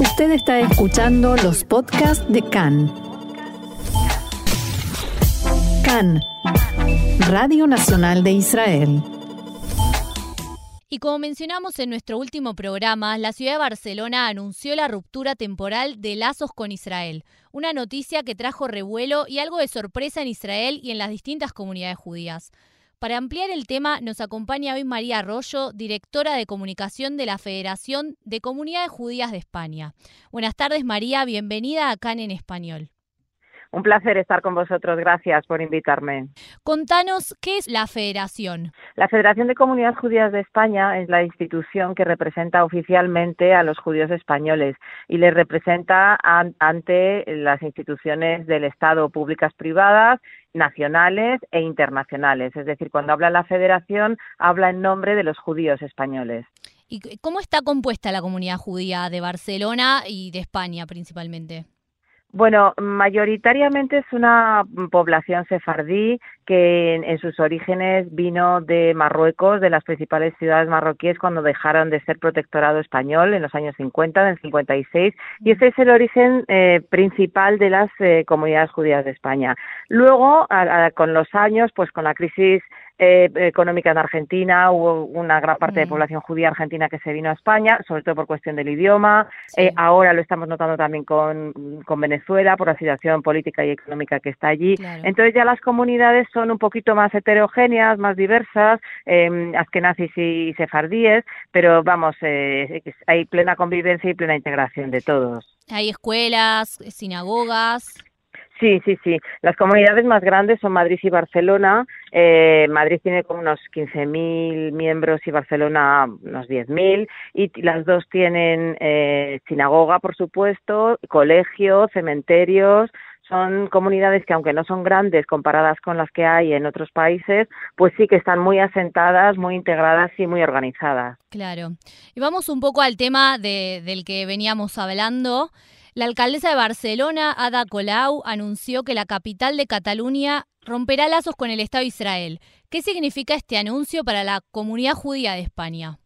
Usted está escuchando los podcasts de CAN. CAN, Radio Nacional de Israel. Y como mencionamos en nuestro último programa, la ciudad de Barcelona anunció la ruptura temporal de lazos con Israel, una noticia que trajo revuelo y algo de sorpresa en Israel y en las distintas comunidades judías. Para ampliar el tema nos acompaña hoy María Arroyo, directora de comunicación de la Federación de Comunidades Judías de España. Buenas tardes María, bienvenida a CAN en español. Un placer estar con vosotros. Gracias por invitarme. Contanos, ¿qué es la Federación? La Federación de Comunidades Judías de España es la institución que representa oficialmente a los judíos españoles y les representa ante las instituciones del Estado, públicas, privadas, nacionales e internacionales. Es decir, cuando habla la Federación, habla en nombre de los judíos españoles. ¿Y cómo está compuesta la comunidad judía de Barcelona y de España principalmente? Bueno, mayoritariamente es una población sefardí que en, sus orígenes vino de Marruecos, de las principales ciudades marroquíes cuando dejaron de ser protectorado español en los años 50, en el 56, y ese es el origen eh, principal de las eh, comunidades judías de España. Luego, con los años, pues con la crisis eh, económica en Argentina, hubo una gran parte de mm. población judía argentina que se vino a España, sobre todo por cuestión del idioma. Eh, ahora lo estamos notando también con, con, Venezuela, por la situación política y económica que está allí. Entonces ya las comunidades son un poquito más heterogéneas, más diversas, eh, askenazis y sefardíes, pero vamos, eh, hay plena convivencia y plena integración de todos. Hay escuelas, sinagogas. Sí, sí, sí. Las comunidades más grandes son Madrid y Barcelona. Eh, Madrid tiene como unos 15.000 miembros y Barcelona unos 10.000. Y las dos tienen eh, sinagoga, por supuesto, colegio, cementerios. Son comunidades que, aunque no son grandes comparadas con las que hay en otros países, pues sí que están muy asentadas, muy integradas y muy organizadas. Claro. Y vamos un poco al tema de, del que veníamos hablando. La alcaldesa de Barcelona, Ada Colau, anunció que la capital de Cataluña romperá lazos con el Estado de Israel. ¿Qué significa este anuncio para la comunidad judía de España?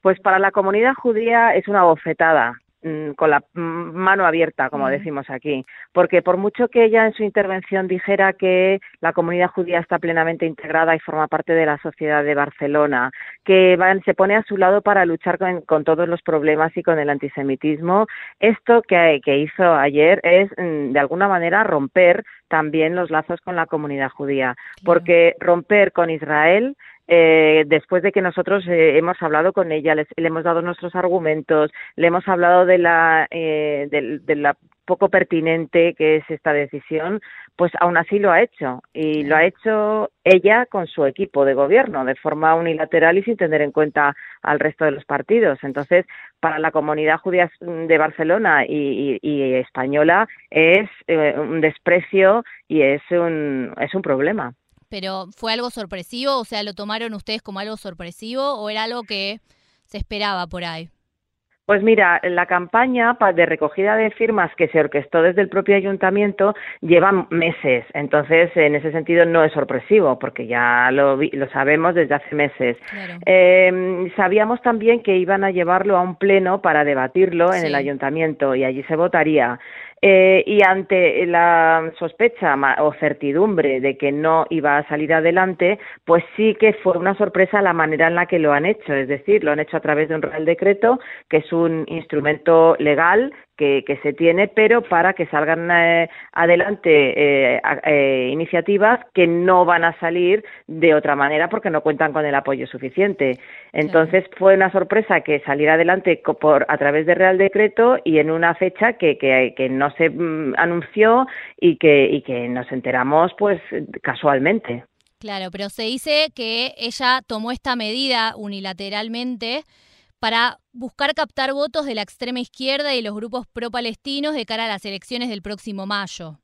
Pues para la comunidad judía es una bofetada. Mm, con la mano abierta, como decimos aquí, porque por mucho que ella en su intervención dijera que la comunidad judía está plenamente integrada y forma parte de la sociedad de Barcelona, que se pone a su lado para luchar con, todos los problemas y con el antisemitismo, esto que, que hizo ayer es mm, de alguna manera romper también los lazos con la comunidad judía, porque romper con Israel eh, después de que nosotros eh, hemos hablado con ella, le hemos dado nuestros argumentos, le hemos hablado de la, eh, de, la poco pertinente que es esta decisión, pues aún así lo ha hecho. Y lo ha hecho ella con su equipo de gobierno, de forma unilateral y sin tener en cuenta al resto de los partidos. Entonces, para la comunidad judía de Barcelona y, y española es eh, un desprecio y es un, es un problema pero ¿fue algo sorpresivo? O sea, ¿lo tomaron ustedes como algo sorpresivo o era algo que se esperaba por ahí? Pues mira, la campaña de recogida de firmas que se orquestó desde el propio ayuntamiento lleva meses, entonces en ese sentido no es sorpresivo porque ya lo, lo sabemos desde hace meses. Eh, sabíamos también que iban a llevarlo a un pleno para debatirlo en el ayuntamiento y allí se votaría. Eh, y ante la sospecha o certidumbre de que no iba a salir adelante, pues sí que fue una sorpresa la manera en la que lo han hecho, es decir, lo han hecho a través de un Real Decreto, que es un instrumento legal que, se tiene, pero para que salgan eh, adelante eh, eh, iniciativas que no van a salir de otra manera porque no cuentan con el apoyo suficiente. Entonces fue una sorpresa que saliera adelante por a través de Real Decreto y en una fecha que, que, que no se mm, anunció y que, y que nos enteramos pues casualmente. Claro, pero se dice que ella tomó esta medida unilateralmente para buscar captar votos de la extrema izquierda y los grupos pro-palestinos de cara a las elecciones del próximo mayo.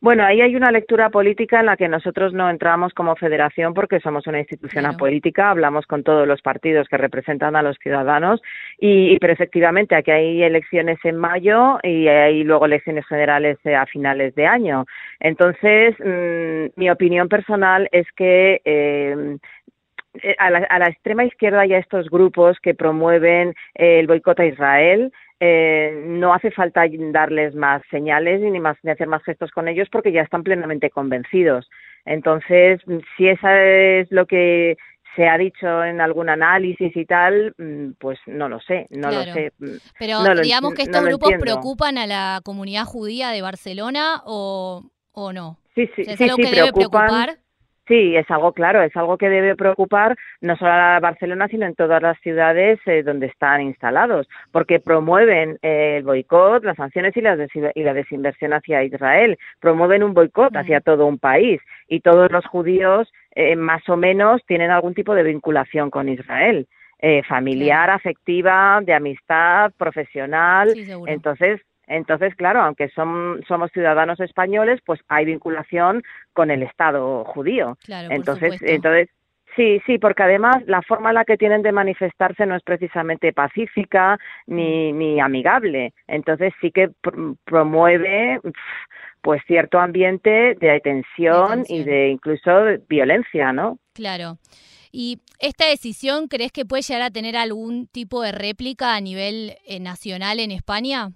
Bueno, ahí hay una lectura política en la que nosotros no entramos como federación porque somos una institución apolítica, hablamos con todos los partidos que representan a los ciudadanos y, pero efectivamente aquí hay elecciones en mayo y hay luego elecciones generales a finales de año. Entonces, mm, mi opinión personal es que eh, eh, a la, a la, extrema izquierda hay estos grupos que promueven el boicot a Israel. Eh, no hace falta darles más señales ni, más, ni hacer más gestos con ellos porque ya están plenamente convencidos. Entonces, si eso es lo que se ha dicho en algún análisis y tal, mm, pues no lo sé, no lo sé. Mm, Pero digamos que estos grupos preocupan a la comunidad judía de Barcelona o, o no. Sí, sí, ¿Es algo que debe preocupar? Sí, es algo claro, es algo que debe preocupar no solo a Barcelona, sino en todas las ciudades eh, donde están instalados, porque promueven eh, el boicot, las sanciones y la, y la desinversión hacia Israel, promueven un boicot hacia todo un país y todos los judíos eh, más o menos tienen algún tipo de vinculación con Israel. familiar, afectiva, de amistad, profesional. Entonces, entonces, claro, aunque son, somos ciudadanos españoles, pues hay vinculación con el Estado judío. entonces, entonces, sí, sí, porque además la forma en la que tienen de manifestarse no es precisamente pacífica ni, mm. ni amigable. Entonces sí que promueve pues cierto ambiente de tensión, y de incluso violencia, ¿no? Claro. ¿Y esta decisión crees que puede llegar a tener algún tipo de réplica a nivel eh, nacional en España?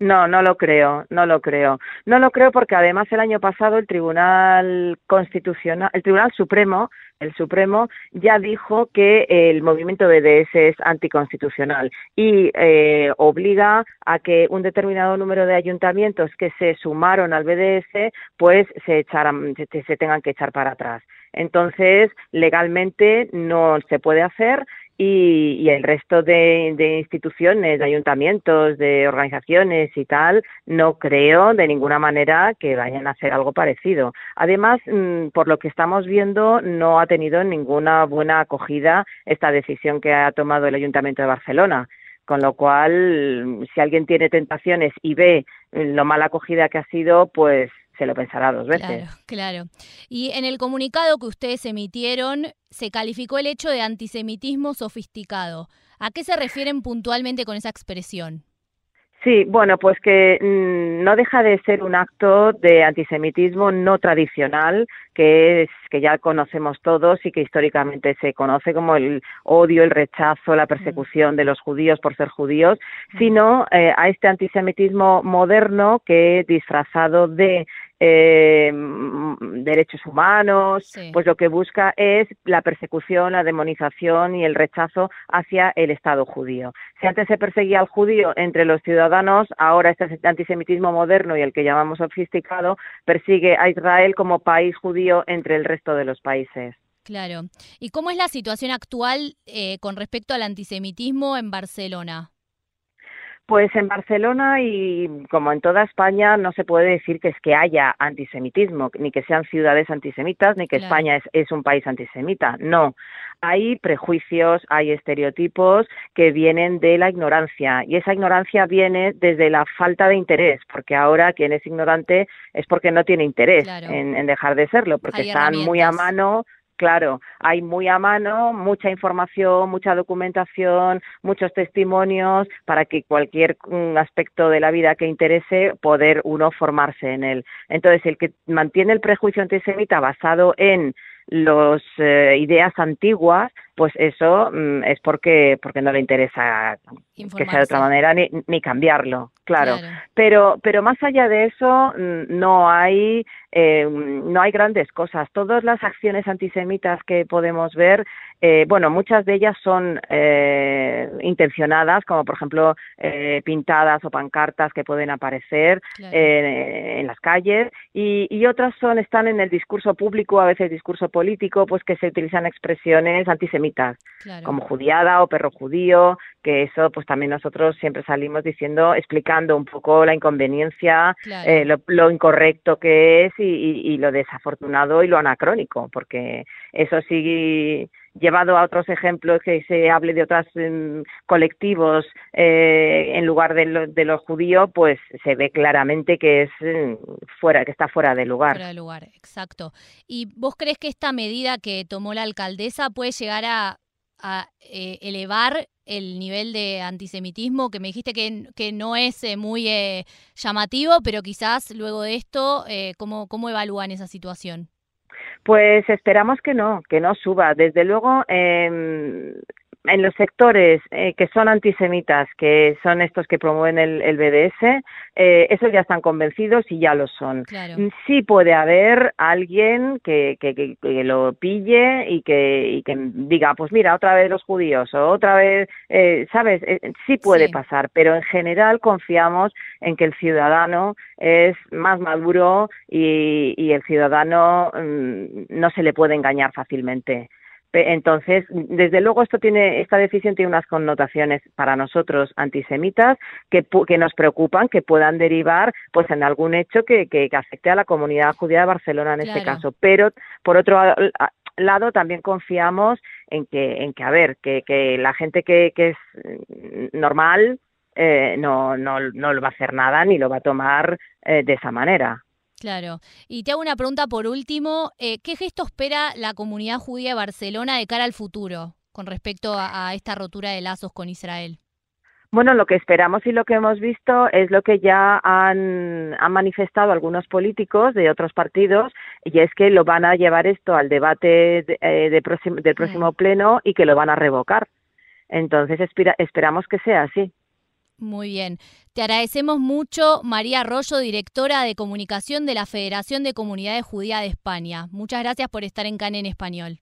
No, no lo creo, no lo creo. No lo creo porque además el año pasado el Tribunal Constitucional, el Tribunal Supremo, el Supremo ya dijo que el movimiento BDS es anticonstitucional y eh, obliga a que un determinado número de ayuntamientos que se sumaron al BDS pues se echaran, se, se tengan que echar para atrás. Entonces, legalmente no se puede hacer y, el resto de, instituciones, de ayuntamientos, de organizaciones y tal, no creo de ninguna manera que vayan a hacer algo parecido. Además, mm, por lo que estamos viendo, no ha tenido ninguna buena acogida esta decisión que ha tomado el Ayuntamiento de Barcelona. Con lo cual, si alguien tiene tentaciones y ve lo mal acogida que ha sido, pues se lo pensará dos veces. Claro, claro. Y en el comunicado que ustedes emitieron, se calificó el hecho de antisemitismo sofisticado. ¿A qué se refieren puntualmente con esa expresión? Sí, bueno, pues que mm, no deja de ser un acto de antisemitismo no tradicional, que es que ya conocemos todos y que históricamente se conoce como el odio, el rechazo, la persecución de los judíos por ser judíos, sino eh, a este antisemitismo moderno que disfrazado de eh, derechos humanos, pues lo que busca es la persecución, la demonización y el rechazo hacia el Estado judío. Si antes se perseguía al judío entre los ciudadanos, ahora este antisemitismo moderno y el que llamamos sofisticado persigue a Israel como país judío entre el resto de los países. Claro. ¿Y cómo es la situación actual eh, con respecto al antisemitismo en Barcelona? Pues en Barcelona y como en toda España no se puede decir que es que haya antisemitismo, ni que sean ciudades antisemitas, ni que España es, es, un país antisemita. No, hay prejuicios, hay estereotipos que vienen de la ignorancia y esa ignorancia viene desde la falta de interés, porque ahora quien es ignorante es porque no tiene interés en, dejar de serlo, porque están muy a mano Claro, hay muy a mano mucha información, mucha documentación, muchos testimonios para que cualquier mm, aspecto de la vida que interese poder uno formarse en él. Entonces, el que mantiene el prejuicio antisemita basado en las eh, ideas antiguas, pues eso mm, es porque porque no le interesa que sea de otra manera ni, ni cambiarlo, claro. Pero pero más allá de eso mm, no hay eh, no hay grandes cosas. Todas las acciones antisemitas que podemos ver, eh, bueno, muchas de ellas son eh, intencionadas, como por ejemplo eh, pintadas o pancartas que pueden aparecer en las calles, y, y, otras son están en el discurso público, a veces discurso político, pues que se utilizan expresiones antisemitas, como judiada o perro judío, que eso pues también nosotros siempre salimos diciendo, explicando un poco la inconveniencia, lo, lo incorrecto que es y, lo desafortunado y lo anacrónico, porque eso sí llevado a otros ejemplos que se hable de otros em, colectivos eh, en lugar de lo, de los judíos, pues se ve claramente que es em, fuera, que está fuera de lugar. Fuera de lugar, exacto. ¿Y vos crees que esta medida que tomó la alcaldesa puede llegar a, eh, elevar el nivel de antisemitismo, que me dijiste que, que no es eh, muy eh, llamativo, pero quizás luego de esto, ¿cómo, ¿cómo evalúan esa situación? Pues esperamos que no, que no suba. Desde luego, eh, en los sectores eh, que son antisemitas, que son estos que promueven el, BDS, eh, esos ya están convencidos y ya lo son. Sí puede haber alguien que, que, lo pille y que, y que diga, pues mira, otra vez los judíos o otra vez, eh, ¿sabes? Eh, sí puede pasar, pero en general confiamos en que el ciudadano es más maduro y, y el ciudadano mm, no se le puede engañar fácilmente. Entonces, desde luego, esto tiene, esta decisión tiene unas connotaciones para nosotros antisemitas que, que nos preocupan, que puedan derivar, pues, en algún hecho que, que, afecte a la comunidad judía de Barcelona en este caso. Pero, por otro lado, también confiamos en que, en que a ver, que, que la gente que, que es normal eh, no, no, no lo va a hacer nada ni lo va a tomar eh, de esa manera. Claro. Y te hago una pregunta por último. Eh, ¿Qué gesto espera la comunidad judía de Barcelona de cara al futuro con respecto a, esta rotura de lazos con Israel? Bueno, lo que esperamos y lo que hemos visto es lo que ya han, manifestado algunos políticos de otros partidos, y es que lo van a llevar esto al debate eh, del próximo pleno y que lo van a revocar. Entonces esperamos que sea así. Muy bien. Te agradecemos mucho, María Arroyo, directora de comunicación de la Federación de Comunidades Judías de España. Muchas gracias por estar en CAN en español.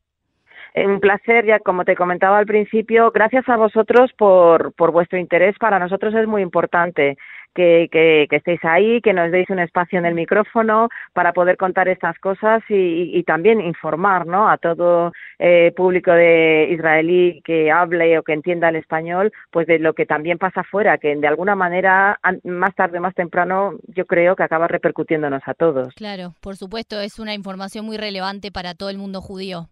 Un placer, ya como te comentaba al principio, gracias a vosotros por, por vuestro interés. Para nosotros es muy importante que, que, estéis ahí, que nos deis un espacio en el micrófono para poder contar estas cosas y, también informar ¿no? a todo eh, público de israelí que hable o que entienda el español, pues de lo que también pasa afuera, que de alguna manera, más tarde más temprano, yo creo que acaba repercutiéndonos a todos. Claro, por supuesto, es una información muy relevante para todo el mundo judío.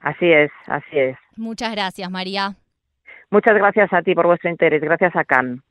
Así es, así es. Muchas gracias, María. Muchas gracias a ti por vuestro interés. Gracias a Can.